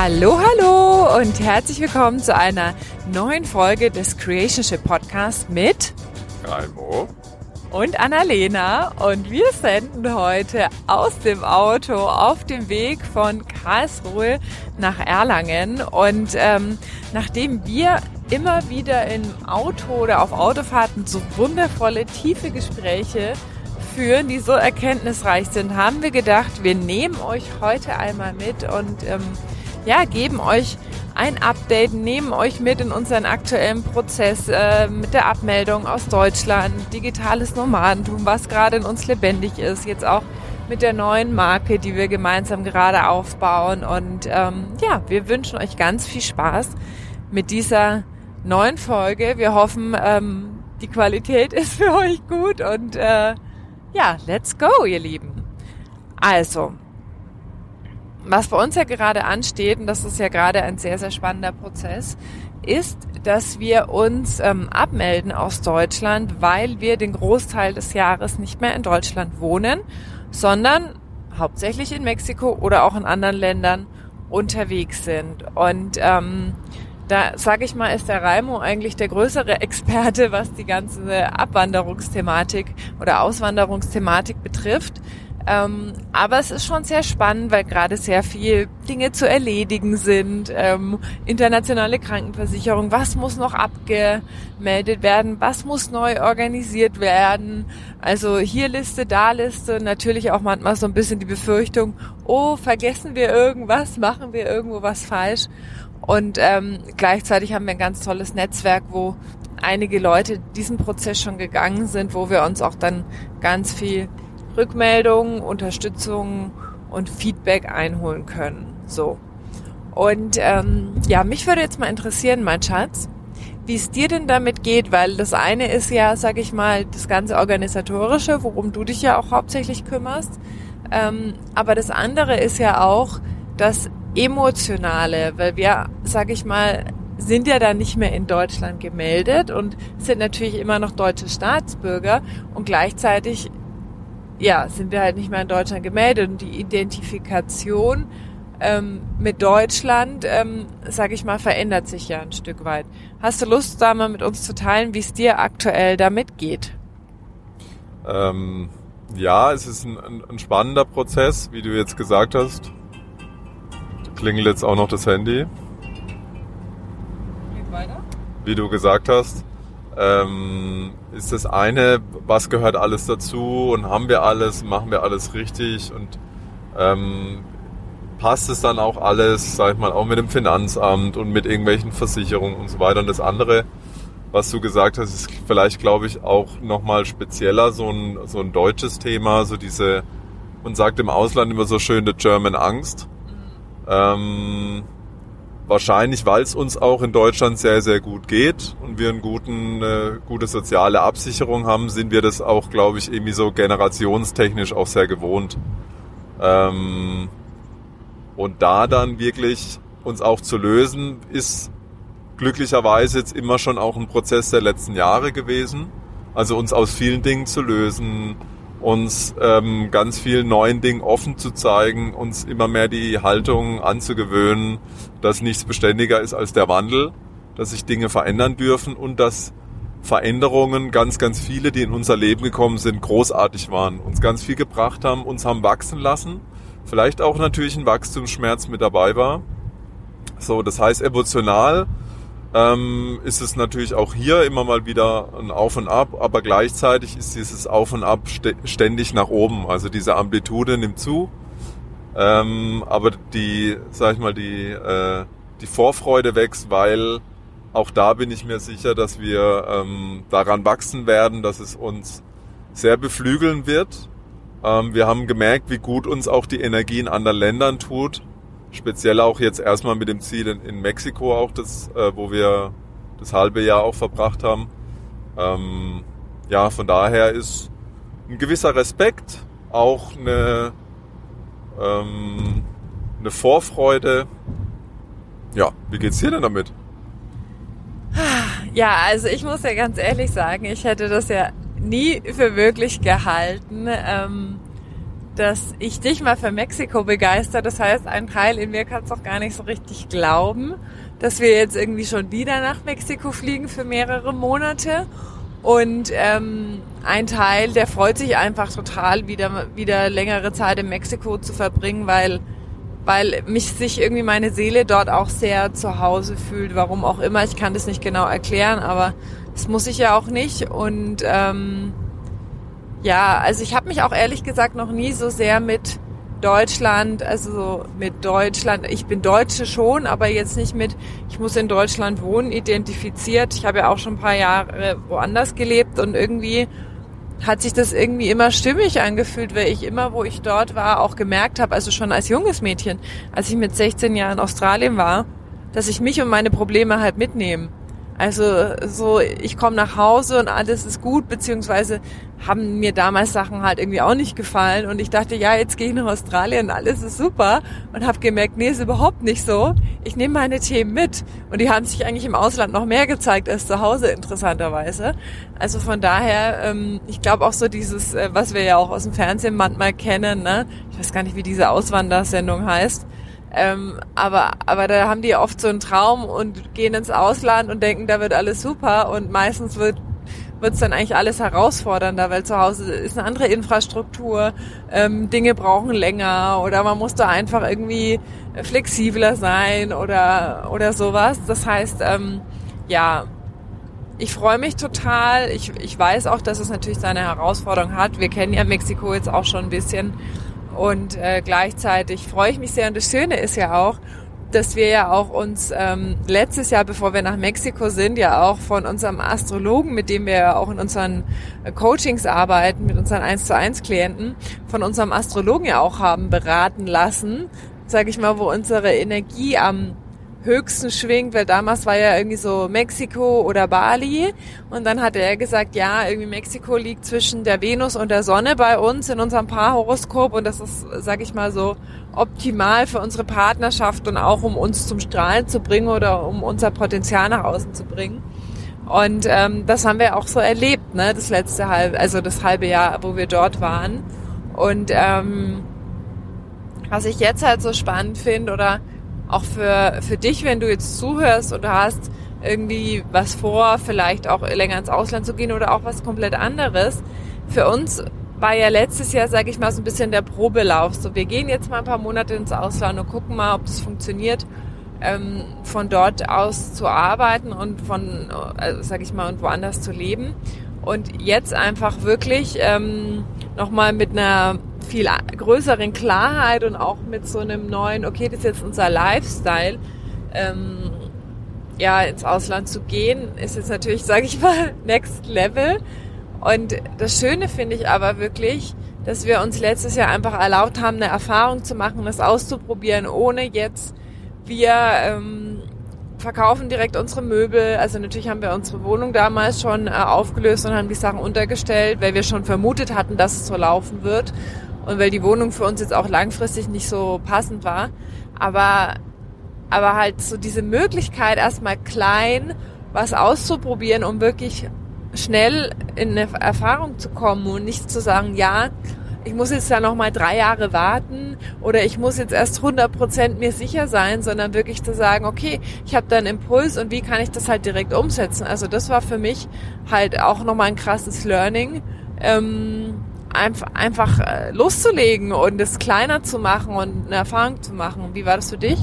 Hallo, hallo und herzlich willkommen zu einer neuen Folge des Creationship Podcast mit Raimo. und Annalena. Und wir senden heute aus dem Auto auf dem Weg von Karlsruhe nach Erlangen. Und ähm, nachdem wir immer wieder im Auto oder auf Autofahrten so wundervolle, tiefe Gespräche führen, die so erkenntnisreich sind, haben wir gedacht, wir nehmen euch heute einmal mit und ähm, ja, geben euch ein Update, nehmen euch mit in unseren aktuellen Prozess äh, mit der Abmeldung aus Deutschland, digitales Nomadentum, was gerade in uns lebendig ist, jetzt auch mit der neuen Marke, die wir gemeinsam gerade aufbauen. Und ähm, ja, wir wünschen euch ganz viel Spaß mit dieser neuen Folge. Wir hoffen, ähm, die Qualität ist für euch gut und äh, ja, let's go, ihr Lieben. Also, was bei uns ja gerade ansteht, und das ist ja gerade ein sehr, sehr spannender Prozess, ist, dass wir uns ähm, abmelden aus Deutschland, weil wir den Großteil des Jahres nicht mehr in Deutschland wohnen, sondern hauptsächlich in Mexiko oder auch in anderen Ländern unterwegs sind. Und ähm, da sage ich mal, ist der Raimo eigentlich der größere Experte, was die ganze Abwanderungsthematik oder Auswanderungsthematik betrifft. Ähm, aber es ist schon sehr spannend, weil gerade sehr viel Dinge zu erledigen sind. Ähm, internationale Krankenversicherung, was muss noch abgemeldet werden, was muss neu organisiert werden. Also hier Liste, da Liste. Natürlich auch manchmal so ein bisschen die Befürchtung, oh, vergessen wir irgendwas, machen wir irgendwo was falsch. Und ähm, gleichzeitig haben wir ein ganz tolles Netzwerk, wo einige Leute diesen Prozess schon gegangen sind, wo wir uns auch dann ganz viel Rückmeldungen, Unterstützung und Feedback einholen können. So. Und ähm, ja, mich würde jetzt mal interessieren, mein Schatz, wie es dir denn damit geht, weil das eine ist ja, sag ich mal, das ganze organisatorische, worum du dich ja auch hauptsächlich kümmerst. Ähm, aber das andere ist ja auch das emotionale, weil wir, sag ich mal, sind ja dann nicht mehr in Deutschland gemeldet und sind natürlich immer noch deutsche Staatsbürger und gleichzeitig ja, sind wir halt nicht mehr in Deutschland gemeldet und die Identifikation ähm, mit Deutschland, ähm, sage ich mal, verändert sich ja ein Stück weit. Hast du Lust, da mal mit uns zu teilen, wie es dir aktuell damit geht? Ähm, ja, es ist ein, ein, spannender Prozess, wie du jetzt gesagt hast. Klingelt jetzt auch noch das Handy. Geht weiter? Wie du gesagt hast ähm, ist das eine, was gehört alles dazu und haben wir alles, machen wir alles richtig und ähm, passt es dann auch alles, sag ich mal, auch mit dem Finanzamt und mit irgendwelchen Versicherungen und so weiter. Und das andere, was du gesagt hast, ist vielleicht, glaube ich, auch nochmal spezieller so ein, so ein deutsches Thema, so diese, man sagt im Ausland immer so schön, the German Angst. Mhm. Ähm, Wahrscheinlich, weil es uns auch in Deutschland sehr, sehr gut geht und wir eine guten, äh, gute soziale Absicherung haben, sind wir das auch, glaube ich, irgendwie so generationstechnisch auch sehr gewohnt. Ähm, und da dann wirklich uns auch zu lösen, ist glücklicherweise jetzt immer schon auch ein Prozess der letzten Jahre gewesen. Also uns aus vielen Dingen zu lösen, uns ähm, ganz vielen neuen Dingen offen zu zeigen, uns immer mehr die Haltung anzugewöhnen, dass nichts beständiger ist als der Wandel, dass sich Dinge verändern dürfen und dass Veränderungen, ganz, ganz viele, die in unser Leben gekommen sind, großartig waren, uns ganz viel gebracht haben, uns haben wachsen lassen, vielleicht auch natürlich ein Wachstumsschmerz mit dabei war. So, das heißt emotional ähm, ist es natürlich auch hier immer mal wieder ein Auf und Ab, aber gleichzeitig ist dieses Auf und Ab ständig nach oben. Also diese Amplitude nimmt zu, ähm, aber die, sag ich mal, die, äh, die Vorfreude wächst, weil auch da bin ich mir sicher, dass wir ähm, daran wachsen werden, dass es uns sehr beflügeln wird. Ähm, wir haben gemerkt, wie gut uns auch die Energie in anderen Ländern tut Speziell auch jetzt erstmal mit dem Ziel in, in Mexiko auch, das, äh, wo wir das halbe Jahr auch verbracht haben. Ähm, ja, von daher ist ein gewisser Respekt, auch eine, ähm, eine Vorfreude. Ja, wie geht's dir denn damit? Ja, also ich muss ja ganz ehrlich sagen, ich hätte das ja nie für möglich gehalten, ähm, dass ich dich mal für Mexiko begeister. Das heißt, ein Teil in mir kann es auch gar nicht so richtig glauben, dass wir jetzt irgendwie schon wieder nach Mexiko fliegen für mehrere Monate. Und ähm, ein Teil, der freut sich einfach total, wieder, wieder längere Zeit in Mexiko zu verbringen, weil, weil mich sich irgendwie meine Seele dort auch sehr zu Hause fühlt. Warum auch immer, ich kann das nicht genau erklären, aber das muss ich ja auch nicht. Und ähm, ja, also ich habe mich auch ehrlich gesagt noch nie so sehr mit Deutschland, also mit Deutschland, ich bin Deutsche schon, aber jetzt nicht mit, ich muss in Deutschland wohnen, identifiziert. Ich habe ja auch schon ein paar Jahre woanders gelebt und irgendwie hat sich das irgendwie immer stimmig angefühlt, weil ich immer, wo ich dort war, auch gemerkt habe, also schon als junges Mädchen, als ich mit 16 Jahren in Australien war, dass ich mich und meine Probleme halt mitnehme. Also so, ich komme nach Hause und alles ist gut, beziehungsweise haben mir damals Sachen halt irgendwie auch nicht gefallen und ich dachte, ja, jetzt gehe ich nach Australien, alles ist super und habe gemerkt, nee, ist überhaupt nicht so. Ich nehme meine Themen mit und die haben sich eigentlich im Ausland noch mehr gezeigt als zu Hause interessanterweise. Also von daher, ähm, ich glaube auch so dieses, äh, was wir ja auch aus dem Fernsehen manchmal kennen, ne? ich weiß gar nicht, wie diese Auswandersendung heißt, ähm, aber, aber da haben die oft so einen Traum und gehen ins Ausland und denken, da wird alles super und meistens wird wird es dann eigentlich alles herausfordernder, weil zu Hause ist eine andere Infrastruktur, ähm, Dinge brauchen länger oder man muss da einfach irgendwie flexibler sein oder, oder sowas. Das heißt, ähm, ja, ich freue mich total. Ich, ich weiß auch, dass es natürlich seine Herausforderung hat. Wir kennen ja Mexiko jetzt auch schon ein bisschen und äh, gleichzeitig freue ich mich sehr. Und das Schöne ist ja auch, dass wir ja auch uns ähm, letztes Jahr, bevor wir nach Mexiko sind, ja auch von unserem Astrologen, mit dem wir auch in unseren äh, Coachings arbeiten, mit unseren 1 zu 1 Klienten, von unserem Astrologen ja auch haben beraten lassen, sage ich mal, wo unsere Energie am höchsten schwingt, weil damals war ja irgendwie so Mexiko oder Bali und dann hatte er gesagt, ja, irgendwie Mexiko liegt zwischen der Venus und der Sonne bei uns in unserem Paarhoroskop und das ist, sag ich mal so, optimal für unsere Partnerschaft und auch um uns zum Strahlen zu bringen oder um unser Potenzial nach außen zu bringen. Und ähm, das haben wir auch so erlebt, ne, das letzte halbe, also das halbe Jahr, wo wir dort waren. Und ähm, was ich jetzt halt so spannend finde oder auch für, für dich, wenn du jetzt zuhörst und du hast irgendwie was vor, vielleicht auch länger ins Ausland zu gehen oder auch was komplett anderes. Für uns war ja letztes Jahr, sage ich mal, so ein bisschen der Probelauf. So, wir gehen jetzt mal ein paar Monate ins Ausland und gucken mal, ob das funktioniert, ähm, von dort aus zu arbeiten und von, also, sage ich mal, und woanders zu leben. Und jetzt einfach wirklich ähm, nochmal mit einer viel größeren Klarheit und auch mit so einem neuen, okay, das ist jetzt unser Lifestyle, ähm, ja, ins Ausland zu gehen, ist jetzt natürlich, sage ich mal, next level. Und das Schöne finde ich aber wirklich, dass wir uns letztes Jahr einfach erlaubt haben, eine Erfahrung zu machen, das auszuprobieren, ohne jetzt wir ähm, verkaufen direkt unsere Möbel. Also natürlich haben wir unsere Wohnung damals schon äh, aufgelöst und haben die Sachen untergestellt, weil wir schon vermutet hatten, dass es so laufen wird und weil die Wohnung für uns jetzt auch langfristig nicht so passend war. Aber, aber halt so diese Möglichkeit, erstmal klein was auszuprobieren, um wirklich schnell in eine Erfahrung zu kommen und nicht zu sagen, ja, ich muss jetzt ja noch mal drei Jahre warten oder ich muss jetzt erst 100 Prozent mir sicher sein, sondern wirklich zu sagen, okay, ich habe da einen Impuls und wie kann ich das halt direkt umsetzen? Also das war für mich halt auch noch mal ein krasses Learning. Ähm, einfach, einfach äh, loszulegen und es kleiner zu machen und eine Erfahrung zu machen. Wie war das für dich?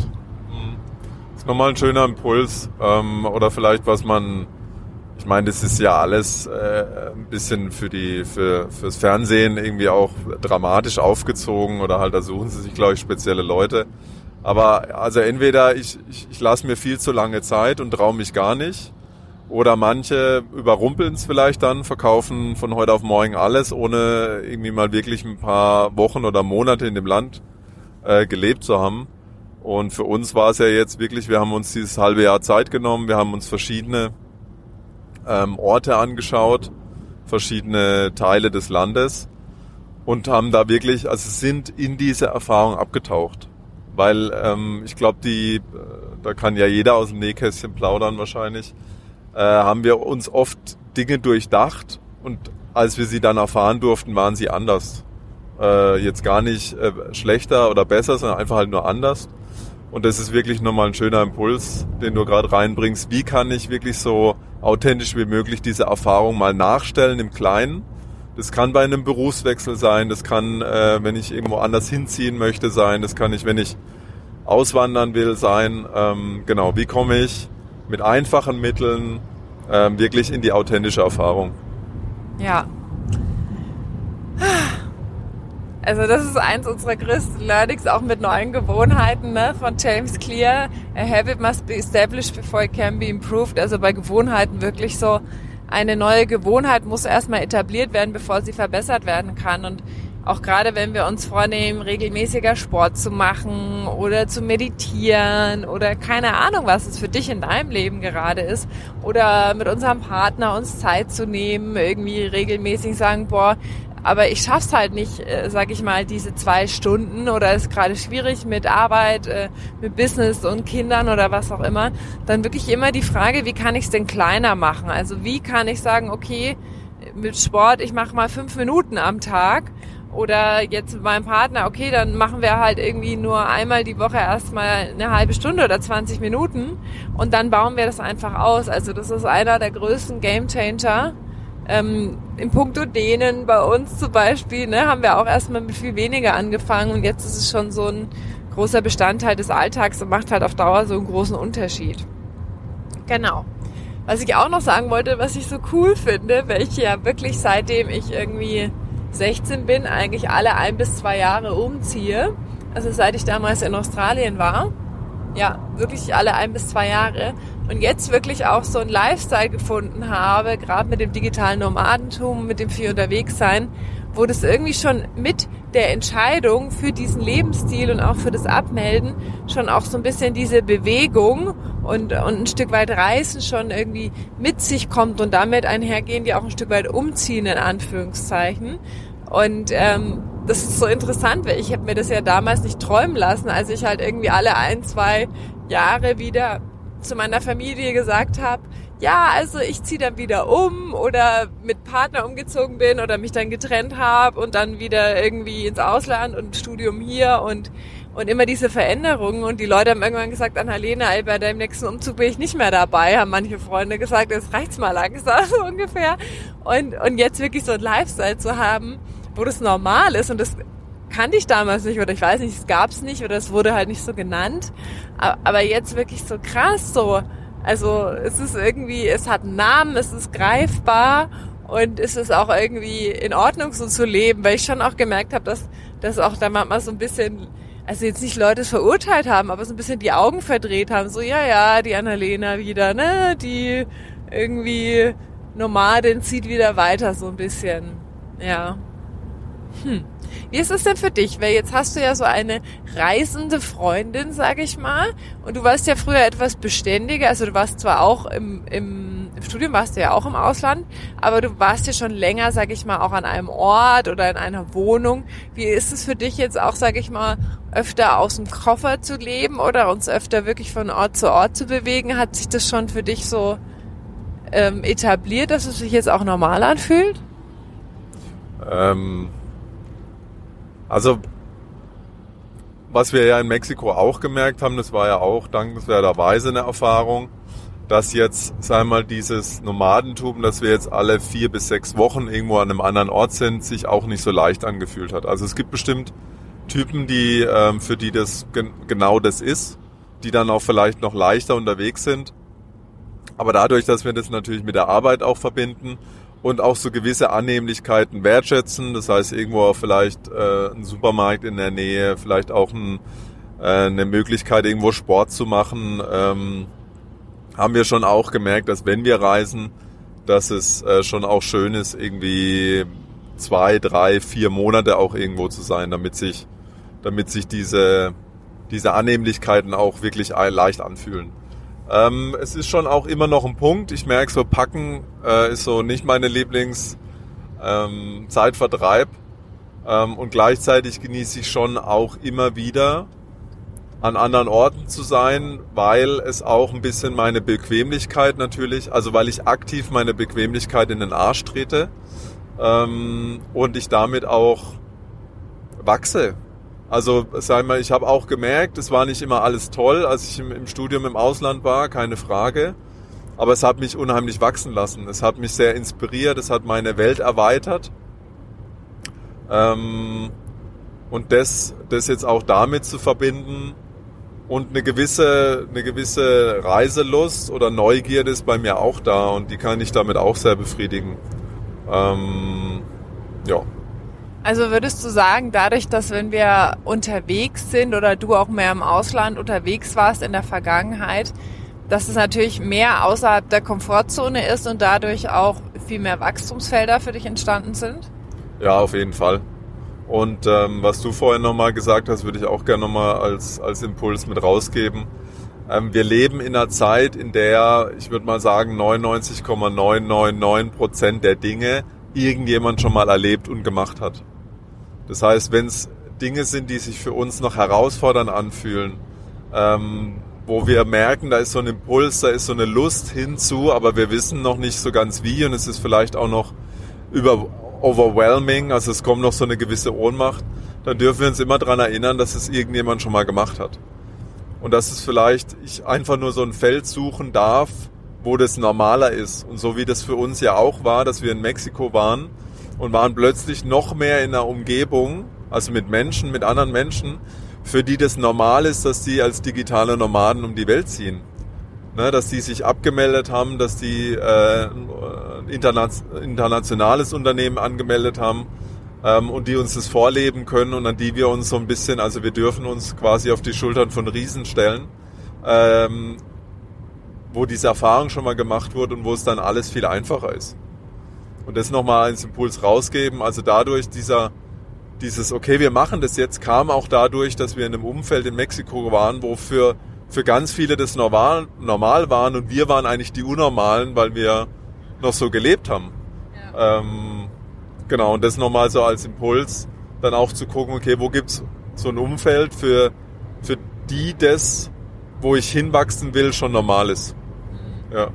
Das ist nochmal ein schöner Impuls ähm, oder vielleicht was man, ich meine, das ist ja alles äh, ein bisschen für die für fürs Fernsehen irgendwie auch dramatisch aufgezogen oder halt da suchen sie sich glaube ich spezielle Leute. Aber also entweder ich, ich, ich lasse mir viel zu lange Zeit und traue mich gar nicht oder manche überrumpeln es vielleicht dann, verkaufen von heute auf morgen alles, ohne irgendwie mal wirklich ein paar Wochen oder Monate in dem Land äh, gelebt zu haben. Und für uns war es ja jetzt wirklich, wir haben uns dieses halbe Jahr Zeit genommen, wir haben uns verschiedene ähm, Orte angeschaut, verschiedene Teile des Landes und haben da wirklich, also sind in diese Erfahrung abgetaucht. Weil ähm, ich glaube, die, äh, da kann ja jeder aus dem Nähkästchen plaudern wahrscheinlich äh, haben wir uns oft Dinge durchdacht und als wir sie dann erfahren durften, waren sie anders. Äh, jetzt gar nicht äh, schlechter oder besser, sondern einfach halt nur anders. Und das ist wirklich nochmal ein schöner Impuls, den du gerade reinbringst. Wie kann ich wirklich so authentisch wie möglich diese Erfahrung mal nachstellen im Kleinen? Das kann bei einem Berufswechsel sein, das kann, äh, wenn ich irgendwo anders hinziehen möchte, sein, das kann ich, wenn ich auswandern will, sein. Ähm, genau, wie komme ich mit einfachen Mitteln ähm, wirklich in die authentische Erfahrung? Ja. Also das ist eins unserer größten Learnings, auch mit neuen Gewohnheiten ne, von James Clear. A habit must be established before it can be improved. Also bei Gewohnheiten wirklich so, eine neue Gewohnheit muss erstmal etabliert werden, bevor sie verbessert werden kann. Und auch gerade wenn wir uns vornehmen, regelmäßiger Sport zu machen oder zu meditieren oder keine Ahnung, was es für dich in deinem Leben gerade ist oder mit unserem Partner uns Zeit zu nehmen, irgendwie regelmäßig sagen, boah, aber ich schaff's halt nicht, äh, sag ich mal, diese zwei Stunden oder ist gerade schwierig mit Arbeit, äh, mit Business und Kindern oder was auch immer, dann wirklich immer die Frage, wie kann ich es denn kleiner machen? Also wie kann ich sagen, okay, mit Sport, ich mache mal fünf Minuten am Tag oder jetzt mit meinem Partner, okay, dann machen wir halt irgendwie nur einmal die Woche erstmal eine halbe Stunde oder 20 Minuten und dann bauen wir das einfach aus. Also das ist einer der größten Game Changer ähm, Im Punkto Dehnen bei uns zum Beispiel, ne, haben wir auch erstmal mit viel weniger angefangen und jetzt ist es schon so ein großer Bestandteil des Alltags und macht halt auf Dauer so einen großen Unterschied. Genau. Was ich auch noch sagen wollte, was ich so cool finde, welche ja wirklich seitdem ich irgendwie 16 bin, eigentlich alle ein bis zwei Jahre umziehe. Also seit ich damals in Australien war. Ja, wirklich alle ein bis zwei Jahre und jetzt wirklich auch so ein Lifestyle gefunden habe, gerade mit dem digitalen Nomadentum, mit dem viel unterwegs sein, wo das irgendwie schon mit der Entscheidung für diesen Lebensstil und auch für das Abmelden schon auch so ein bisschen diese Bewegung und, und ein Stück weit Reisen schon irgendwie mit sich kommt und damit einhergehen, die auch ein Stück weit umziehen, in Anführungszeichen. Und ähm, das ist so interessant, weil ich habe mir das ja damals nicht träumen lassen, als ich halt irgendwie alle ein, zwei Jahre wieder zu meiner Familie gesagt habe, ja, also ich ziehe dann wieder um oder mit Partner umgezogen bin oder mich dann getrennt habe und dann wieder irgendwie ins Ausland und Studium hier und und immer diese Veränderungen. Und die Leute haben irgendwann gesagt, Annalena, ey, bei deinem nächsten Umzug bin ich nicht mehr dabei, haben manche Freunde gesagt, jetzt reicht's mal langsam so ungefähr. Und und jetzt wirklich so ein Lifestyle zu haben, wo das normal ist und das kannte ich damals nicht oder ich weiß nicht, es gab's nicht oder es wurde halt nicht so genannt. Aber jetzt wirklich so krass so. Also es ist irgendwie, es hat einen Namen, es ist greifbar und es ist auch irgendwie in Ordnung so zu leben, weil ich schon auch gemerkt habe, dass, dass auch da manchmal so ein bisschen, also jetzt nicht Leute verurteilt haben, aber so ein bisschen die Augen verdreht haben. So, ja, ja, die Annalena wieder, ne, die irgendwie Nomadin zieht wieder weiter so ein bisschen. Ja. Hm. Wie ist es denn für dich? Weil jetzt hast du ja so eine reisende Freundin, sage ich mal, und du warst ja früher etwas beständiger. Also du warst zwar auch im, im, im Studium, warst du ja auch im Ausland, aber du warst ja schon länger, sage ich mal, auch an einem Ort oder in einer Wohnung. Wie ist es für dich jetzt auch, sage ich mal, öfter aus dem Koffer zu leben oder uns öfter wirklich von Ort zu Ort zu bewegen? Hat sich das schon für dich so ähm, etabliert, dass es sich jetzt auch normal anfühlt? Ähm also, was wir ja in Mexiko auch gemerkt haben, das war ja auch dankenswerterweise eine Erfahrung, dass jetzt, sagen wir mal, dieses Nomadentum, dass wir jetzt alle vier bis sechs Wochen irgendwo an einem anderen Ort sind, sich auch nicht so leicht angefühlt hat. Also es gibt bestimmt Typen, die, ähm, für die das gen genau das ist, die dann auch vielleicht noch leichter unterwegs sind. Aber dadurch, dass wir das natürlich mit der Arbeit auch verbinden und auch so gewisse Annehmlichkeiten wertschätzen. Das heißt, irgendwo vielleicht äh, ein Supermarkt in der Nähe, vielleicht auch ein, äh, eine Möglichkeit, irgendwo Sport zu machen. Ähm, haben wir schon auch gemerkt, dass wenn wir reisen, dass es äh, schon auch schön ist, irgendwie zwei, drei, vier Monate auch irgendwo zu sein, damit sich, damit sich diese, diese Annehmlichkeiten auch wirklich leicht anfühlen. Ähm, es ist schon auch immer noch ein Punkt. Ich merke so, Packen äh, ist so nicht meine Lieblingszeitvertreib. Ähm, ähm, und gleichzeitig genieße ich schon auch immer wieder an anderen Orten zu sein, weil es auch ein bisschen meine Bequemlichkeit natürlich, also weil ich aktiv meine Bequemlichkeit in den Arsch trete ähm, und ich damit auch wachse. Also sag mal, ich habe auch gemerkt, es war nicht immer alles toll, als ich im, im, Studium im Ausland war, keine Frage. Aber es hat mich unheimlich wachsen lassen. Es hat mich sehr inspiriert, es hat meine Welt erweitert. Ähm, und das, das jetzt auch damit zu verbinden und eine gewisse, eine gewisse Reiselust oder Neugierde ist bei mir auch da und die kann ich damit auch sehr befriedigen. Ähm, ja. Also würdest du sagen, dadurch, dass wenn wir unterwegs sind oder du auch mehr im Ausland unterwegs warst in der Vergangenheit, dass es natürlich mehr außerhalb der Komfortzone ist und dadurch auch viel mehr Wachstumsfelder für dich entstanden sind? Ja, auf jeden Fall. Und ähm, was du vorhin nochmal gesagt hast, würde ich auch gerne nochmal als, als Impuls mit rausgeben. Ähm, wir leben in einer Zeit, in der, ich würde mal sagen, 99,999 Prozent der Dinge irgendjemand schon mal erlebt und gemacht hat. Das heißt, wenn es Dinge sind, die sich für uns noch herausfordernd anfühlen, ähm, wo wir merken, da ist so ein Impuls, da ist so eine Lust hinzu, aber wir wissen noch nicht so ganz wie und es ist vielleicht auch noch über overwhelming, also es kommt noch so eine gewisse Ohnmacht, dann dürfen wir uns immer daran erinnern, dass es irgendjemand schon mal gemacht hat. Und dass es vielleicht ich einfach nur so ein Feld suchen darf, wo das normaler ist. Und so wie das für uns ja auch war, dass wir in Mexiko waren und waren plötzlich noch mehr in einer Umgebung, also mit Menschen, mit anderen Menschen, für die das normal ist, dass die als digitale Nomaden um die Welt ziehen. Ne, dass die sich abgemeldet haben, dass die äh, interna internationales Unternehmen angemeldet haben ähm, und die uns das vorleben können und an die wir uns so ein bisschen, also wir dürfen uns quasi auf die Schultern von Riesen stellen, ähm, wo diese Erfahrung schon mal gemacht wurde und wo es dann alles viel einfacher ist. Und das nochmal als Impuls rausgeben, also dadurch dieser dieses, okay, wir machen das jetzt, kam auch dadurch, dass wir in einem Umfeld in Mexiko waren, wo für, für ganz viele das normal, normal waren und wir waren eigentlich die Unnormalen, weil wir noch so gelebt haben. Ja. Ähm, genau, und das nochmal so als Impuls, dann auch zu gucken, okay, wo gibt's so ein Umfeld für, für die das, wo ich hinwachsen will, schon normal ist. Mhm. Ja.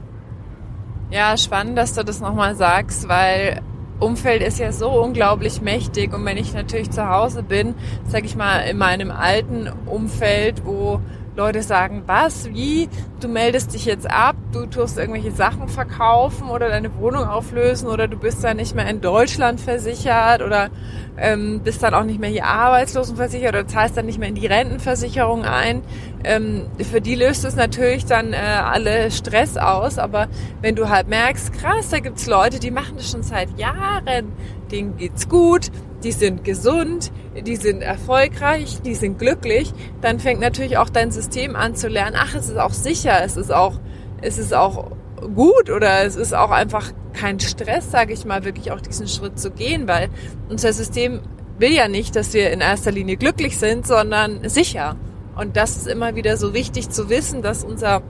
Ja, spannend, dass du das nochmal sagst, weil Umfeld ist ja so unglaublich mächtig. Und wenn ich natürlich zu Hause bin, sag ich mal, in meinem alten Umfeld, wo Leute sagen, was, wie, du meldest dich jetzt ab, du tust irgendwelche Sachen verkaufen oder deine Wohnung auflösen oder du bist dann nicht mehr in Deutschland versichert oder ähm, bist dann auch nicht mehr hier arbeitslosenversichert oder zahlst dann nicht mehr in die Rentenversicherung ein. Ähm, für die löst es natürlich dann äh, alle Stress aus, aber wenn du halt merkst, krass, da gibt's Leute, die machen das schon seit Jahren, denen geht's gut, die sind gesund, die sind erfolgreich, die sind glücklich, dann fängt natürlich auch dein System an zu lernen, ach, es ist auch sicher, es ist auch, es ist auch gut oder es ist auch einfach kein Stress, sage ich mal, wirklich auch diesen Schritt zu gehen, weil unser System will ja nicht, dass wir in erster Linie glücklich sind, sondern sicher. Und das ist immer wieder so wichtig zu wissen, dass unser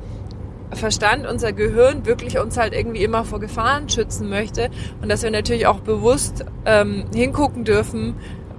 Verstand, unser Gehirn wirklich uns halt irgendwie immer vor Gefahren schützen möchte. Und dass wir natürlich auch bewusst ähm, hingucken dürfen,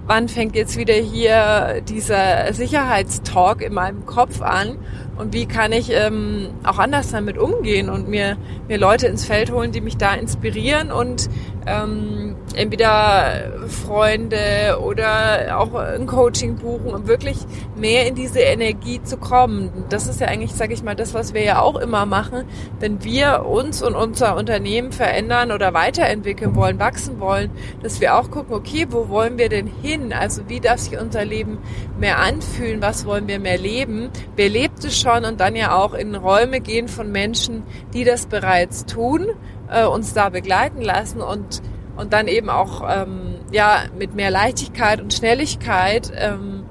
wann fängt jetzt wieder hier dieser Sicherheitstalk in meinem Kopf an und wie kann ich ähm, auch anders damit umgehen und mir, mir Leute ins Feld holen, die mich da inspirieren und ähm, entweder Freunde oder auch ein Coaching buchen, um wirklich mehr in diese Energie zu kommen. Das ist ja eigentlich, sage ich mal, das, was wir ja auch immer machen, wenn wir uns und unser Unternehmen verändern oder weiterentwickeln wollen, wachsen wollen, dass wir auch gucken, okay, wo wollen wir denn hin? Also wie darf sich unser Leben mehr anfühlen? Was wollen wir mehr leben? Wer lebt es schon? Und dann ja auch in Räume gehen von Menschen, die das bereits tun äh, uns da begleiten lassen und, und dann eben auch ähm, ja, mit mehr Leichtigkeit und Schnelligkeit ähm,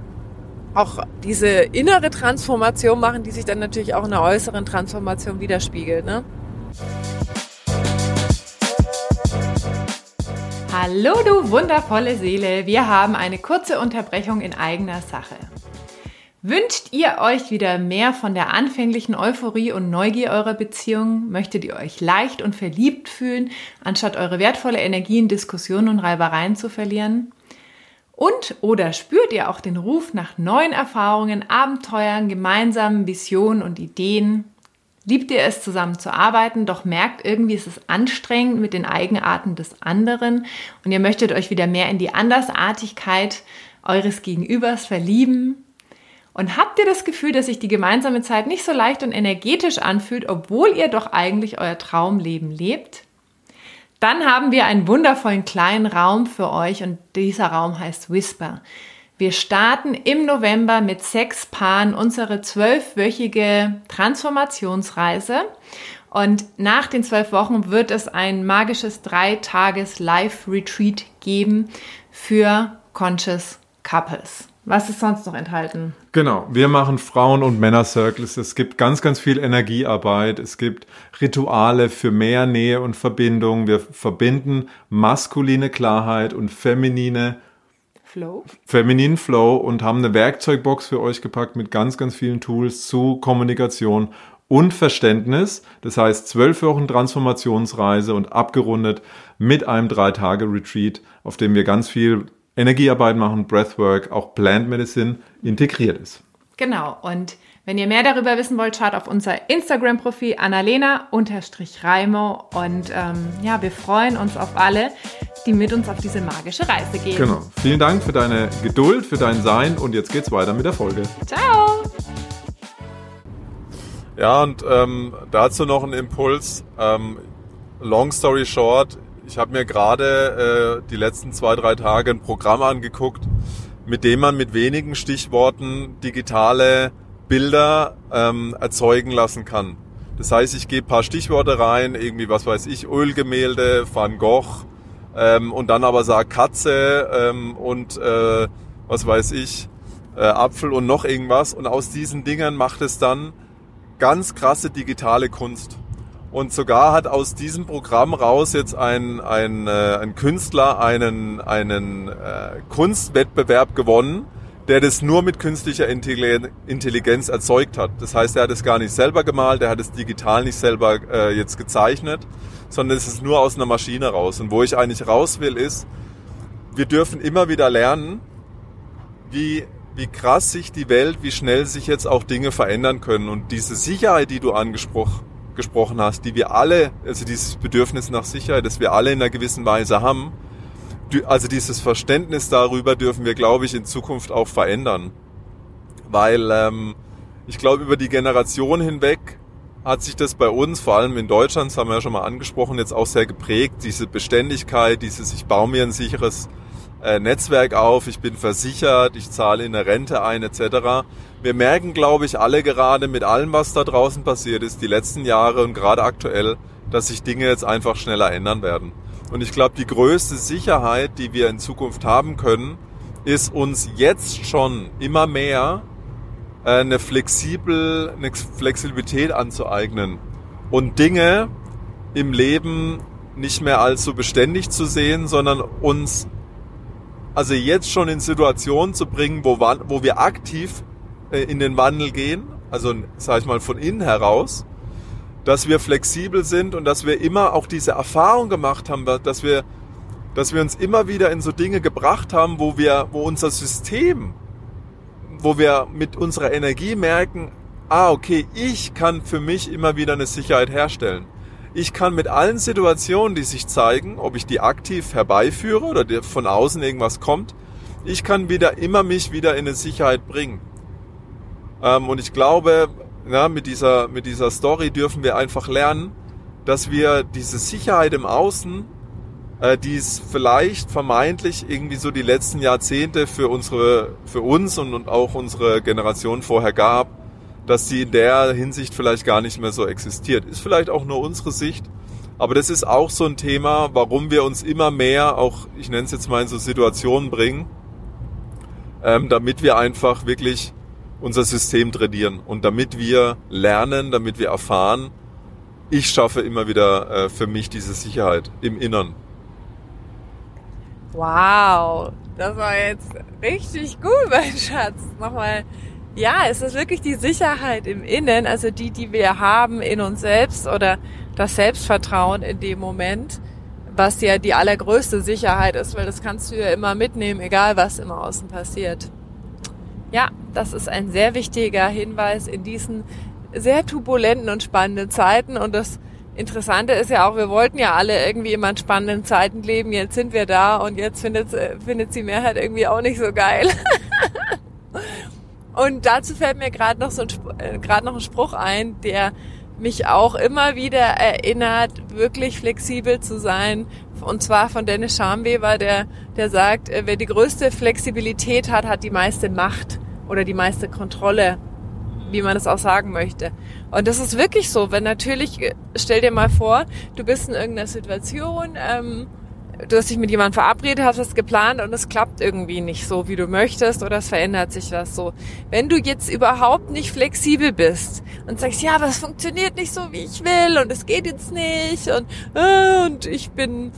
auch diese innere Transformation machen, die sich dann natürlich auch in der äußeren Transformation widerspiegelt. Ne? Hallo du wundervolle Seele, wir haben eine kurze Unterbrechung in eigener Sache. Wünscht ihr euch wieder mehr von der anfänglichen Euphorie und Neugier eurer Beziehung? Möchtet ihr euch leicht und verliebt fühlen, anstatt eure wertvolle Energie in Diskussionen und Reibereien zu verlieren? Und oder spürt ihr auch den Ruf nach neuen Erfahrungen, Abenteuern, gemeinsamen Visionen und Ideen? Liebt ihr es, zusammen zu arbeiten, doch merkt irgendwie, ist es anstrengend mit den Eigenarten des anderen und ihr möchtet euch wieder mehr in die Andersartigkeit eures Gegenübers verlieben? Und habt ihr das Gefühl, dass sich die gemeinsame Zeit nicht so leicht und energetisch anfühlt, obwohl ihr doch eigentlich euer Traumleben lebt? Dann haben wir einen wundervollen kleinen Raum für euch und dieser Raum heißt Whisper. Wir starten im November mit sechs Paaren unsere zwölfwöchige Transformationsreise. Und nach den zwölf Wochen wird es ein magisches Drei-Tages-Live-Retreat geben für Conscious Couples. Was ist sonst noch enthalten? Genau, wir machen Frauen- und Männer-Circles. Es gibt ganz, ganz viel Energiearbeit. Es gibt Rituale für mehr Nähe und Verbindung. Wir verbinden maskuline Klarheit und feminine Flow. Femininen Flow und haben eine Werkzeugbox für euch gepackt mit ganz, ganz vielen Tools zu Kommunikation und Verständnis. Das heißt, zwölf Wochen Transformationsreise und abgerundet mit einem Drei-Tage-Retreat, auf dem wir ganz viel Energiearbeit machen, Breathwork, auch Plant Medicine integriert ist. Genau. Und wenn ihr mehr darüber wissen wollt, schaut auf unser Instagram-Profil Annalena-Reimo. Und ähm, ja, wir freuen uns auf alle, die mit uns auf diese magische Reise gehen. Genau. Vielen Dank für deine Geduld, für dein Sein und jetzt geht's weiter mit der Folge. Ciao! Ja, und ähm, dazu noch ein Impuls. Ähm, long story short, ich habe mir gerade äh, die letzten zwei, drei Tage ein Programm angeguckt, mit dem man mit wenigen Stichworten digitale Bilder ähm, erzeugen lassen kann. Das heißt, ich gebe paar Stichworte rein, irgendwie was weiß ich, Ölgemälde, Van Gogh, ähm, und dann aber sag Katze ähm, und äh, was weiß ich, äh, Apfel und noch irgendwas. Und aus diesen Dingern macht es dann ganz krasse digitale Kunst. Und sogar hat aus diesem Programm raus jetzt ein, ein, äh, ein Künstler einen, einen äh, Kunstwettbewerb gewonnen, der das nur mit künstlicher Intelligenz erzeugt hat. Das heißt, er hat es gar nicht selber gemalt, er hat es digital nicht selber äh, jetzt gezeichnet, sondern es ist nur aus einer Maschine raus. Und wo ich eigentlich raus will, ist, wir dürfen immer wieder lernen, wie, wie krass sich die Welt, wie schnell sich jetzt auch Dinge verändern können. Und diese Sicherheit, die du angesprochen gesprochen hast, die wir alle, also dieses Bedürfnis nach Sicherheit, das wir alle in einer gewissen Weise haben, also dieses Verständnis darüber dürfen wir, glaube ich, in Zukunft auch verändern. Weil ähm, ich glaube, über die Generation hinweg hat sich das bei uns, vor allem in Deutschland, das haben wir ja schon mal angesprochen, jetzt auch sehr geprägt, diese Beständigkeit, dieses, ich baue mir ein sicheres äh, Netzwerk auf, ich bin versichert, ich zahle in eine Rente ein, etc. Wir merken, glaube ich, alle gerade mit allem, was da draußen passiert ist, die letzten Jahre und gerade aktuell, dass sich Dinge jetzt einfach schneller ändern werden. Und ich glaube, die größte Sicherheit, die wir in Zukunft haben können, ist uns jetzt schon immer mehr äh, eine, flexibel, eine Flexibilität anzueignen und Dinge im Leben nicht mehr so beständig zu sehen, sondern uns also jetzt schon in Situationen zu bringen, wo, wo wir aktiv äh, in den Wandel gehen, also sage ich mal von innen heraus, dass wir flexibel sind und dass wir immer auch diese Erfahrung gemacht haben, dass wir, dass wir uns immer wieder in so Dinge gebracht haben, wo wir, wo unser System wo wir mit unserer Energie merken, ah, okay, ich kann für mich immer wieder eine Sicherheit herstellen. Ich kann mit allen Situationen, die sich zeigen, ob ich die aktiv herbeiführe oder von außen irgendwas kommt, ich kann wieder immer mich wieder in eine Sicherheit bringen. Ähm, und ich glaube, ja, mit dieser, mit dieser Story dürfen wir einfach lernen, dass wir diese Sicherheit im Außen äh, die es vielleicht vermeintlich irgendwie so die letzten Jahrzehnte für unsere, für uns und, und auch unsere Generation vorher gab, dass sie in der Hinsicht vielleicht gar nicht mehr so existiert. Ist vielleicht auch nur unsere Sicht, aber das ist auch so ein Thema, warum wir uns immer mehr auch, ich nenne es jetzt mal in so Situationen bringen, ähm, damit wir einfach wirklich unser System trainieren und damit wir lernen, damit wir erfahren, ich schaffe immer wieder äh, für mich diese Sicherheit im Innern. Wow, das war jetzt richtig gut, mein Schatz. Nochmal, ja, es ist wirklich die Sicherheit im Innen, also die, die wir haben in uns selbst oder das Selbstvertrauen in dem Moment, was ja die allergrößte Sicherheit ist, weil das kannst du ja immer mitnehmen, egal was im Außen passiert. Ja, das ist ein sehr wichtiger Hinweis in diesen sehr turbulenten und spannenden Zeiten und das Interessante ist ja auch, wir wollten ja alle irgendwie immer in spannenden Zeiten leben. Jetzt sind wir da und jetzt findet, äh, findet die Mehrheit irgendwie auch nicht so geil. und dazu fällt mir gerade noch so ein, äh, gerade noch ein Spruch ein, der mich auch immer wieder erinnert, wirklich flexibel zu sein. Und zwar von Dennis Schamweber, der, der sagt, äh, wer die größte Flexibilität hat, hat die meiste Macht oder die meiste Kontrolle wie man es auch sagen möchte. Und das ist wirklich so, wenn natürlich, stell dir mal vor, du bist in irgendeiner Situation, ähm, du hast dich mit jemandem verabredet, hast es geplant und es klappt irgendwie nicht so, wie du möchtest oder es verändert sich was so. Wenn du jetzt überhaupt nicht flexibel bist und sagst, ja, aber funktioniert nicht so, wie ich will und es geht jetzt nicht und, äh, und ich bin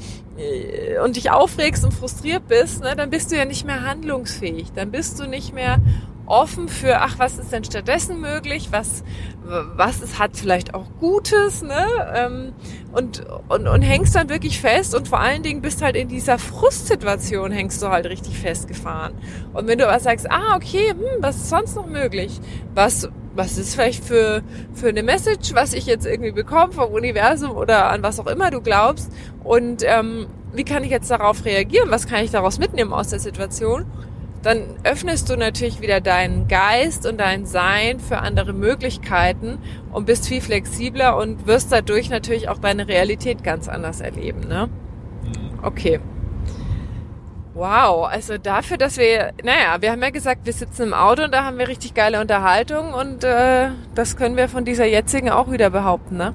und dich aufregst und frustriert bist, ne, dann bist du ja nicht mehr handlungsfähig. Dann bist du nicht mehr offen für, ach, was ist denn stattdessen möglich? Was, was ist, hat vielleicht auch Gutes, ne? Ähm, und, und, und hängst dann wirklich fest und vor allen Dingen bist halt in dieser Frustsituation hängst du halt richtig festgefahren. Und wenn du aber sagst, ah, okay, hm, was ist sonst noch möglich? Was, was ist vielleicht für, für eine Message, was ich jetzt irgendwie bekomme vom Universum oder an was auch immer du glaubst? Und ähm, wie kann ich jetzt darauf reagieren? Was kann ich daraus mitnehmen aus der Situation? dann öffnest du natürlich wieder deinen Geist und dein Sein für andere Möglichkeiten und bist viel flexibler und wirst dadurch natürlich auch deine Realität ganz anders erleben. Ne? Mhm. Okay. Wow, also dafür, dass wir, naja, wir haben ja gesagt, wir sitzen im Auto und da haben wir richtig geile Unterhaltung und äh, das können wir von dieser jetzigen auch wieder behaupten, ne?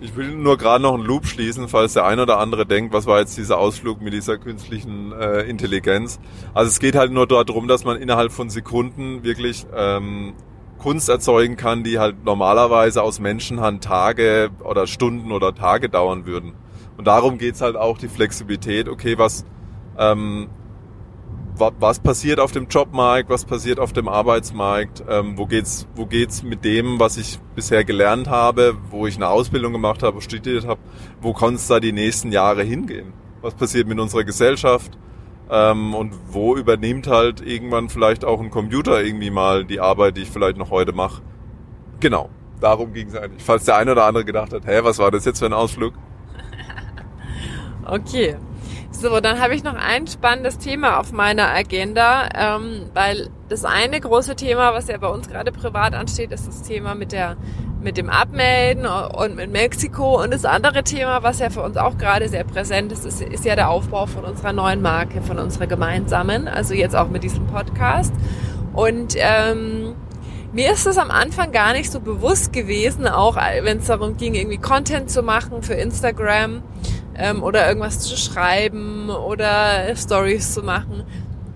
Ich will nur gerade noch einen Loop schließen, falls der ein oder andere denkt, was war jetzt dieser Ausflug mit dieser künstlichen äh, Intelligenz. Also es geht halt nur darum, dass man innerhalb von Sekunden wirklich ähm, Kunst erzeugen kann, die halt normalerweise aus Menschenhand Tage oder Stunden oder Tage dauern würden. Und darum geht's halt auch die Flexibilität. Okay, was ähm, was passiert auf dem Jobmarkt, was passiert auf dem Arbeitsmarkt, ähm, wo geht's, wo geht's mit dem, was ich bisher gelernt habe, wo ich eine Ausbildung gemacht habe, studiert habe, wo kann es da die nächsten Jahre hingehen? Was passiert mit unserer Gesellschaft? Ähm, und wo übernimmt halt irgendwann vielleicht auch ein Computer irgendwie mal die Arbeit, die ich vielleicht noch heute mache? Genau, darum ging es eigentlich. Falls der eine oder andere gedacht hat, hä, was war das jetzt für ein Ausflug? Okay. So, dann habe ich noch ein spannendes Thema auf meiner Agenda, ähm, weil das eine große Thema, was ja bei uns gerade privat ansteht, ist das Thema mit der mit dem Abmelden und mit Mexiko. Und das andere Thema, was ja für uns auch gerade sehr präsent ist, ist, ist ja der Aufbau von unserer neuen Marke, von unserer gemeinsamen, also jetzt auch mit diesem Podcast. Und ähm, mir ist es am Anfang gar nicht so bewusst gewesen, auch wenn es darum ging, irgendwie Content zu machen für Instagram ähm, oder irgendwas zu schreiben oder Stories zu machen.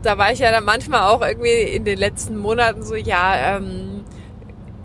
Da war ich ja dann manchmal auch irgendwie in den letzten Monaten so, ja, ähm,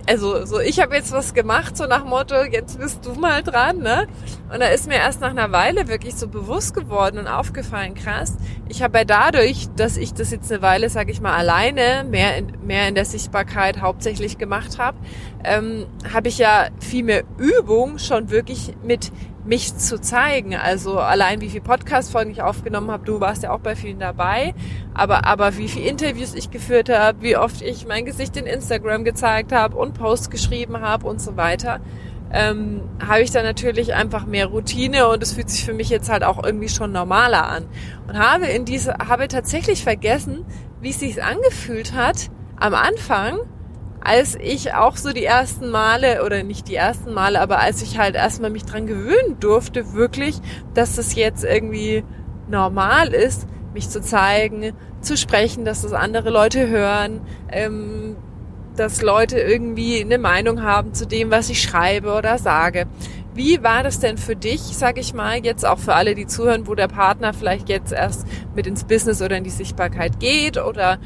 also so ich habe jetzt was gemacht, so nach Motto, jetzt bist du mal dran, ne? Und da ist mir erst nach einer Weile wirklich so bewusst geworden und aufgefallen, krass, ich habe ja dadurch, dass ich das jetzt eine Weile, sage ich mal, alleine mehr in, mehr in der Sichtbarkeit hauptsächlich gemacht habe, ähm, habe ich ja viel mehr Übung schon wirklich mit mich zu zeigen. Also allein wie viel Podcast-Folgen ich aufgenommen habe, du warst ja auch bei vielen dabei, aber, aber wie viele Interviews ich geführt habe, wie oft ich mein Gesicht in Instagram gezeigt habe und Posts geschrieben habe und so weiter, ähm, habe ich da natürlich einfach mehr Routine und es fühlt sich für mich jetzt halt auch irgendwie schon normaler an. Und habe in diese, habe tatsächlich vergessen, wie es sich angefühlt hat am Anfang, als ich auch so die ersten Male, oder nicht die ersten Male, aber als ich halt erstmal mich dran gewöhnen durfte, wirklich, dass das jetzt irgendwie normal ist, mich zu zeigen, zu sprechen, dass das andere Leute hören, ähm, dass Leute irgendwie eine Meinung haben zu dem, was ich schreibe oder sage. Wie war das denn für dich, sag ich mal, jetzt auch für alle, die zuhören, wo der Partner vielleicht jetzt erst mit ins Business oder in die Sichtbarkeit geht oder äh,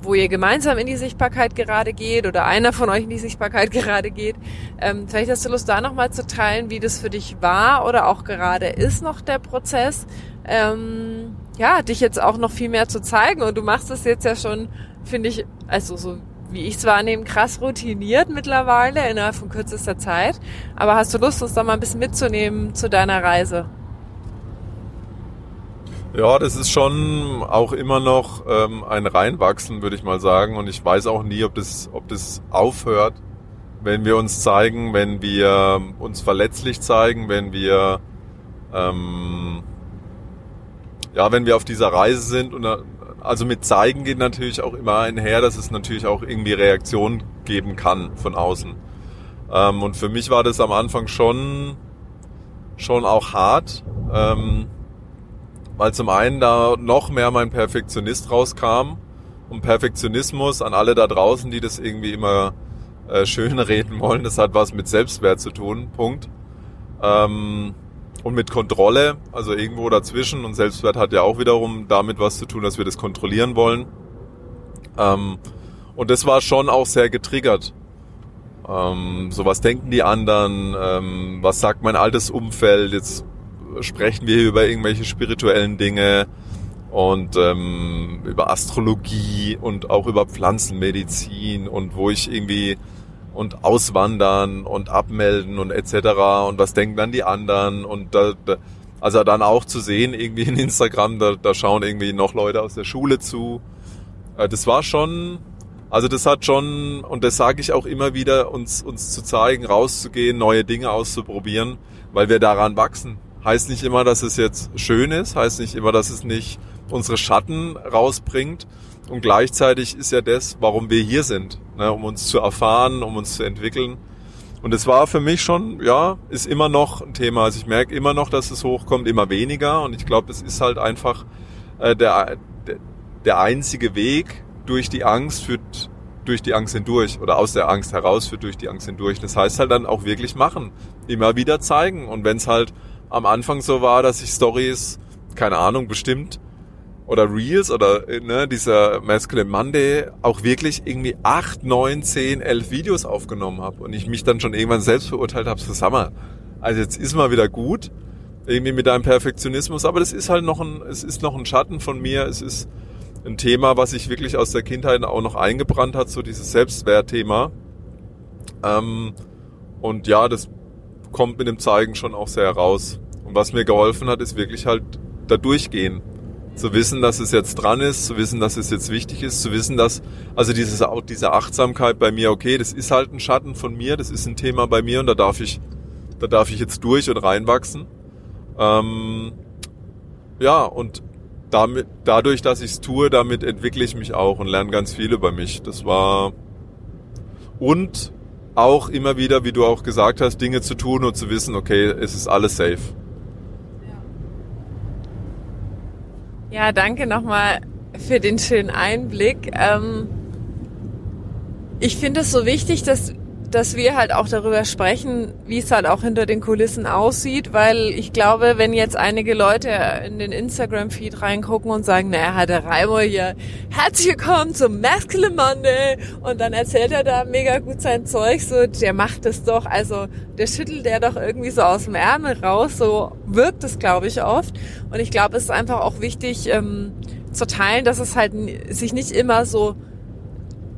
wo ihr gemeinsam in die Sichtbarkeit gerade geht oder einer von euch in die Sichtbarkeit gerade geht? Ähm, vielleicht hast du Lust, da nochmal zu teilen, wie das für dich war oder auch gerade ist noch der Prozess. Ähm, ja, dich jetzt auch noch viel mehr zu zeigen und du machst es jetzt ja schon, finde ich, also so wie ich es wahrnehme, krass routiniert mittlerweile innerhalb von kürzester Zeit. Aber hast du Lust, uns da mal ein bisschen mitzunehmen zu deiner Reise? Ja, das ist schon auch immer noch ähm, ein Reinwachsen, würde ich mal sagen. Und ich weiß auch nie, ob das, ob das aufhört. wenn wir uns zeigen, wenn wir uns verletzlich zeigen, wenn wir ähm, ja, wenn wir auf dieser Reise sind und also mit zeigen geht natürlich auch immer einher, dass es natürlich auch irgendwie Reaktionen geben kann von außen. Ähm, und für mich war das am Anfang schon schon auch hart, ähm, weil zum einen da noch mehr mein Perfektionist rauskam und Perfektionismus an alle da draußen, die das irgendwie immer äh, schön reden wollen, das hat was mit Selbstwert zu tun, Punkt. Ähm, und mit Kontrolle, also irgendwo dazwischen. Und Selbstwert hat ja auch wiederum damit was zu tun, dass wir das kontrollieren wollen. Ähm, und das war schon auch sehr getriggert. Ähm, so was denken die anderen, ähm, was sagt mein altes Umfeld, jetzt sprechen wir hier über irgendwelche spirituellen Dinge und ähm, über Astrologie und auch über Pflanzenmedizin und wo ich irgendwie und auswandern und abmelden und etc. und was denken dann die anderen und da, da also dann auch zu sehen irgendwie in Instagram, da, da schauen irgendwie noch Leute aus der Schule zu. Äh, das war schon, also das hat schon, und das sage ich auch immer wieder, uns, uns zu zeigen, rauszugehen, neue Dinge auszuprobieren, weil wir daran wachsen. Heißt nicht immer, dass es jetzt schön ist, heißt nicht immer, dass es nicht unsere Schatten rausbringt, und gleichzeitig ist ja das, warum wir hier sind, ne, um uns zu erfahren, um uns zu entwickeln. Und es war für mich schon, ja, ist immer noch ein Thema. Also ich merke immer noch, dass es hochkommt, immer weniger. Und ich glaube, es ist halt einfach äh, der, der, einzige Weg durch die Angst führt durch die Angst hindurch oder aus der Angst heraus führt durch die Angst hindurch. Das heißt halt dann auch wirklich machen, immer wieder zeigen. Und wenn es halt am Anfang so war, dass ich Stories, keine Ahnung, bestimmt oder Reels oder ne, dieser Masculine Monday auch wirklich irgendwie acht, neun, zehn, elf Videos aufgenommen habe und ich mich dann schon irgendwann selbst verurteilt habe, so sag mal, also jetzt ist mal wieder gut, irgendwie mit deinem Perfektionismus, aber das ist halt noch ein, es ist noch ein Schatten von mir, es ist ein Thema, was sich wirklich aus der Kindheit auch noch eingebrannt hat, so dieses Selbstwertthema. Ähm, und ja, das kommt mit dem Zeigen schon auch sehr heraus. Und was mir geholfen hat, ist wirklich halt da durchgehen zu wissen, dass es jetzt dran ist, zu wissen, dass es jetzt wichtig ist, zu wissen, dass, also dieses, diese Achtsamkeit bei mir, okay, das ist halt ein Schatten von mir, das ist ein Thema bei mir und da darf ich, da darf ich jetzt durch und reinwachsen. Ähm, ja, und damit, dadurch, dass ich es tue, damit entwickle ich mich auch und lerne ganz viel über mich. Das war, und auch immer wieder, wie du auch gesagt hast, Dinge zu tun und zu wissen, okay, es ist alles safe. Ja, danke nochmal für den schönen Einblick. Ähm, ich finde es so wichtig, dass dass wir halt auch darüber sprechen, wie es halt auch hinter den Kulissen aussieht, weil ich glaube, wenn jetzt einige Leute in den Instagram-Feed reingucken und sagen, naja, hat der Raimo hier, herzlich willkommen zum Masculine Monday. Und dann erzählt er da mega gut sein Zeug, so, der macht es doch, also der schüttelt der doch irgendwie so aus dem Ärmel raus, so wirkt es, glaube ich, oft. Und ich glaube, es ist einfach auch wichtig ähm, zu teilen, dass es halt sich nicht immer so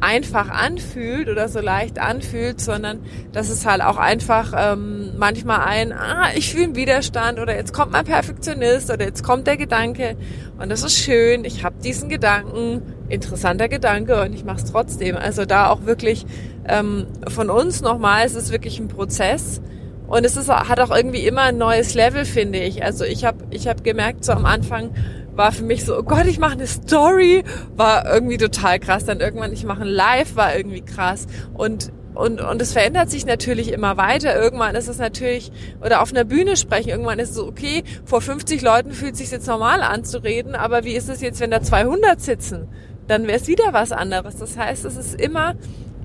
einfach anfühlt oder so leicht anfühlt, sondern dass es halt auch einfach ähm, manchmal ein, ah, ich fühle Widerstand oder jetzt kommt mein Perfektionist oder jetzt kommt der Gedanke und das ist schön, ich habe diesen Gedanken, interessanter Gedanke und ich mache es trotzdem. Also da auch wirklich ähm, von uns nochmal, es ist wirklich ein Prozess. Und es ist, hat auch irgendwie immer ein neues Level, finde ich. Also ich habe ich hab gemerkt, so am Anfang, war für mich so, oh Gott, ich mache eine Story, war irgendwie total krass. Dann irgendwann, ich mache ein Live, war irgendwie krass. Und und, und es verändert sich natürlich immer weiter. Irgendwann ist es natürlich, oder auf einer Bühne sprechen, irgendwann ist es so, okay, vor 50 Leuten fühlt es sich jetzt normal an zu reden, aber wie ist es jetzt, wenn da 200 sitzen? Dann wäre es wieder was anderes. Das heißt, es ist immer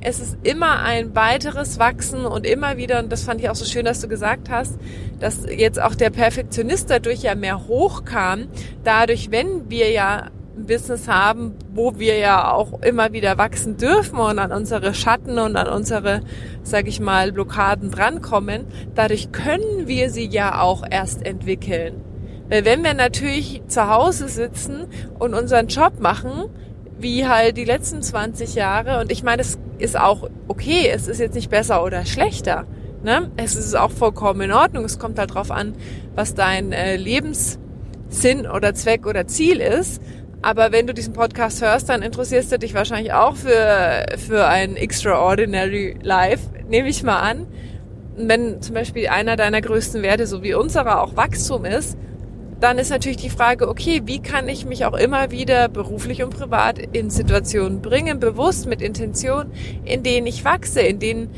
es ist immer ein weiteres Wachsen und immer wieder, und das fand ich auch so schön, dass du gesagt hast, dass jetzt auch der Perfektionist dadurch ja mehr hochkam. Dadurch, wenn wir ja ein Business haben, wo wir ja auch immer wieder wachsen dürfen und an unsere Schatten und an unsere, sag ich mal, Blockaden drankommen, dadurch können wir sie ja auch erst entwickeln. Weil wenn wir natürlich zu Hause sitzen und unseren Job machen, wie halt die letzten 20 Jahre. Und ich meine, es ist auch okay. Es ist jetzt nicht besser oder schlechter. Ne? Es ist auch vollkommen in Ordnung. Es kommt halt drauf an, was dein äh, Lebenssinn oder Zweck oder Ziel ist. Aber wenn du diesen Podcast hörst, dann interessierst du dich wahrscheinlich auch für, für ein Extraordinary Life, nehme ich mal an. Wenn zum Beispiel einer deiner größten Werte, so wie unserer, auch Wachstum ist, dann ist natürlich die Frage, okay, wie kann ich mich auch immer wieder beruflich und privat in Situationen bringen, bewusst mit Intention, in denen ich wachse, in denen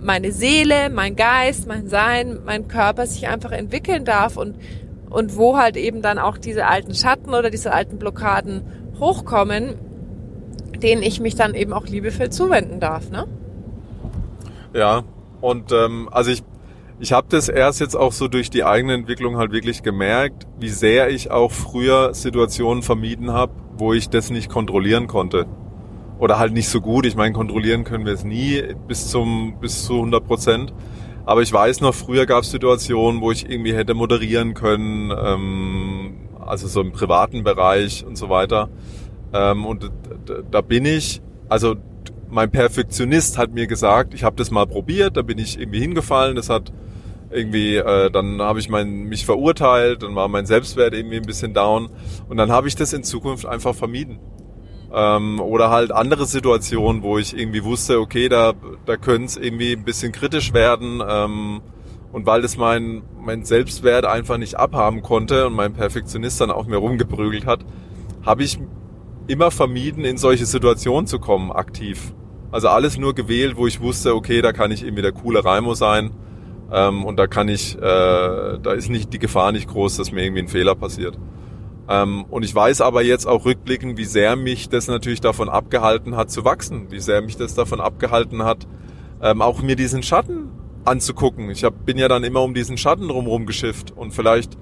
meine Seele, mein Geist, mein Sein, mein Körper sich einfach entwickeln darf und, und wo halt eben dann auch diese alten Schatten oder diese alten Blockaden hochkommen, denen ich mich dann eben auch liebevoll zuwenden darf, ne? Ja, und ähm, also ich, ich habe das erst jetzt auch so durch die eigene Entwicklung halt wirklich gemerkt, wie sehr ich auch früher Situationen vermieden habe, wo ich das nicht kontrollieren konnte oder halt nicht so gut. Ich meine, kontrollieren können wir es nie bis zum bis zu 100 Prozent. Aber ich weiß noch, früher gab es Situationen, wo ich irgendwie hätte moderieren können, ähm, also so im privaten Bereich und so weiter. Ähm, und da bin ich, also mein Perfektionist hat mir gesagt, ich habe das mal probiert, da bin ich irgendwie hingefallen, das hat irgendwie, äh, dann habe ich mein, mich verurteilt, dann war mein Selbstwert irgendwie ein bisschen down und dann habe ich das in Zukunft einfach vermieden. Ähm, oder halt andere Situationen, wo ich irgendwie wusste, okay, da, da könnte es irgendwie ein bisschen kritisch werden. Ähm, und weil das mein, mein Selbstwert einfach nicht abhaben konnte und mein Perfektionist dann auf mir rumgeprügelt hat, habe ich immer vermieden, in solche Situationen zu kommen, aktiv. Also alles nur gewählt, wo ich wusste, okay, da kann ich irgendwie der coole Raimo sein. Ähm, und da kann ich, äh, da ist nicht die Gefahr nicht groß, dass mir irgendwie ein Fehler passiert. Ähm, und ich weiß aber jetzt auch rückblickend, wie sehr mich das natürlich davon abgehalten hat zu wachsen, wie sehr mich das davon abgehalten hat, ähm, auch mir diesen Schatten anzugucken. Ich hab, bin ja dann immer um diesen Schatten drumherum geschifft und vielleicht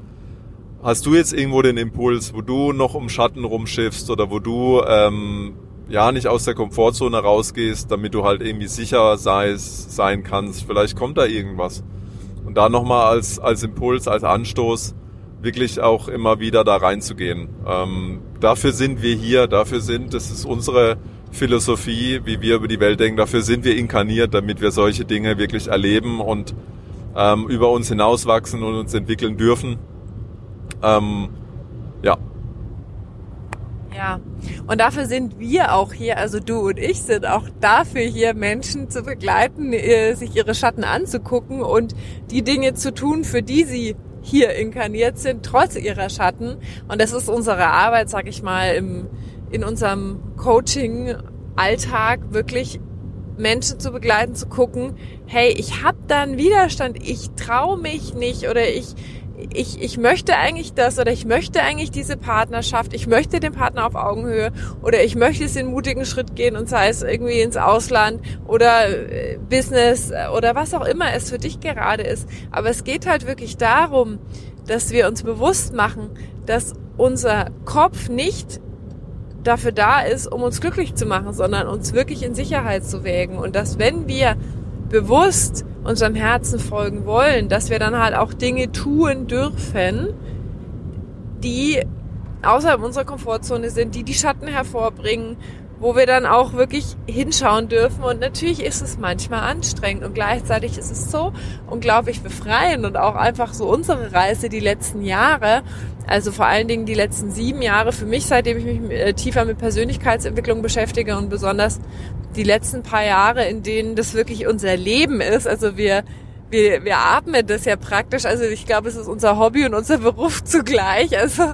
hast du jetzt irgendwo den Impuls, wo du noch um Schatten rumschiffst oder wo du ähm, ja nicht aus der Komfortzone rausgehst, damit du halt irgendwie sicher seist, sein kannst. Vielleicht kommt da irgendwas. Und da nochmal als, als Impuls, als Anstoß, wirklich auch immer wieder da reinzugehen. Ähm, dafür sind wir hier, dafür sind, das ist unsere Philosophie, wie wir über die Welt denken, dafür sind wir inkarniert, damit wir solche Dinge wirklich erleben und ähm, über uns hinauswachsen und uns entwickeln dürfen. Ähm, ja. Ja, und dafür sind wir auch hier, also du und ich sind auch dafür hier, Menschen zu begleiten, äh, sich ihre Schatten anzugucken und die Dinge zu tun, für die sie hier inkarniert sind, trotz ihrer Schatten. Und das ist unsere Arbeit, sag ich mal, im, in unserem Coaching-Alltag wirklich Menschen zu begleiten, zu gucken, hey, ich habe da einen Widerstand, ich traue mich nicht oder ich ich, ich möchte eigentlich das oder ich möchte eigentlich diese Partnerschaft, ich möchte den Partner auf Augenhöhe oder ich möchte es den mutigen Schritt gehen und sei es irgendwie ins Ausland oder äh, Business oder was auch immer es für dich gerade ist. Aber es geht halt wirklich darum, dass wir uns bewusst machen, dass unser Kopf nicht dafür da ist, um uns glücklich zu machen, sondern uns wirklich in Sicherheit zu wägen und dass wenn wir bewusst unserem Herzen folgen wollen, dass wir dann halt auch Dinge tun dürfen, die außerhalb unserer Komfortzone sind, die die Schatten hervorbringen, wo wir dann auch wirklich hinschauen dürfen. Und natürlich ist es manchmal anstrengend und gleichzeitig ist es so unglaublich befreiend und auch einfach so unsere Reise die letzten Jahre, also vor allen Dingen die letzten sieben Jahre für mich, seitdem ich mich äh, tiefer mit Persönlichkeitsentwicklung beschäftige und besonders die letzten paar Jahre, in denen das wirklich unser Leben ist. Also wir, wir, wir atmen das ja praktisch. Also ich glaube, es ist unser Hobby und unser Beruf zugleich. Also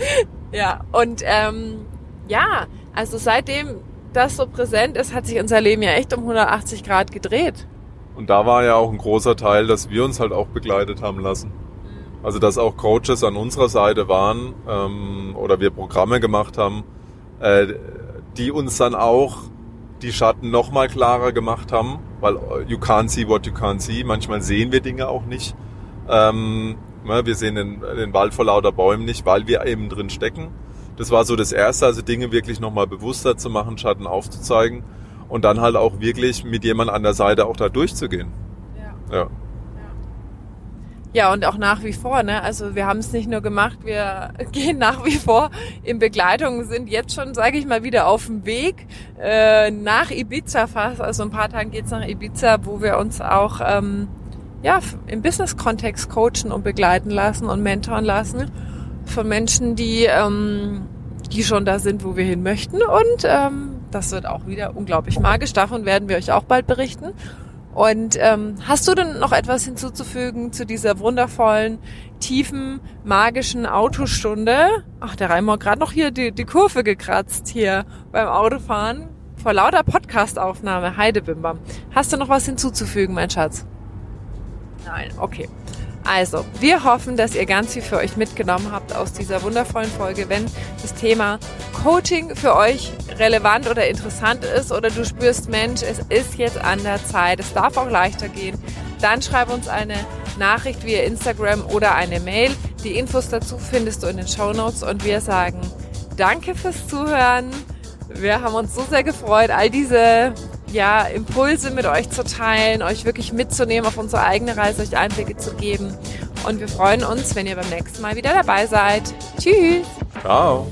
ja, und ähm, ja, also seitdem das so präsent ist, hat sich unser Leben ja echt um 180 Grad gedreht. Und da war ja auch ein großer Teil, dass wir uns halt auch begleitet haben lassen. Also dass auch Coaches an unserer Seite waren ähm, oder wir Programme gemacht haben, äh, die uns dann auch die Schatten noch mal klarer gemacht haben, weil you can't see what you can't see. Manchmal sehen wir Dinge auch nicht. Ähm, ne, wir sehen den, den Wald vor lauter Bäumen nicht, weil wir eben drin stecken. Das war so das Erste, also Dinge wirklich noch mal bewusster zu machen, Schatten aufzuzeigen und dann halt auch wirklich mit jemand an der Seite auch da durchzugehen. Ja. ja. Ja, und auch nach wie vor, ne? Also wir haben es nicht nur gemacht, wir gehen nach wie vor in Begleitung, sind jetzt schon, sage ich mal, wieder auf dem Weg äh, nach Ibiza fast. Also ein paar Tagen geht's nach Ibiza, wo wir uns auch ähm, ja, im Business-Kontext coachen und begleiten lassen und mentoren lassen von Menschen, die, ähm, die schon da sind, wo wir hin möchten. Und ähm, das wird auch wieder unglaublich magisch. Davon werden wir euch auch bald berichten. Und ähm, hast du denn noch etwas hinzuzufügen zu dieser wundervollen, tiefen, magischen Autostunde? Ach, der hat gerade noch hier die, die Kurve gekratzt hier beim Autofahren vor lauter Podcastaufnahme. Heidebimbam. Hast du noch was hinzuzufügen, mein Schatz? Nein, okay. Also, wir hoffen, dass ihr ganz viel für euch mitgenommen habt aus dieser wundervollen Folge. Wenn das Thema Coaching für euch relevant oder interessant ist oder du spürst, Mensch, es ist jetzt an der Zeit, es darf auch leichter gehen, dann schreib uns eine Nachricht via Instagram oder eine Mail. Die Infos dazu findest du in den Show Notes und wir sagen danke fürs Zuhören. Wir haben uns so sehr gefreut, all diese ja, Impulse mit euch zu teilen, euch wirklich mitzunehmen auf unsere eigene Reise, euch Einblicke zu geben. Und wir freuen uns, wenn ihr beim nächsten Mal wieder dabei seid. Tschüss. Ciao.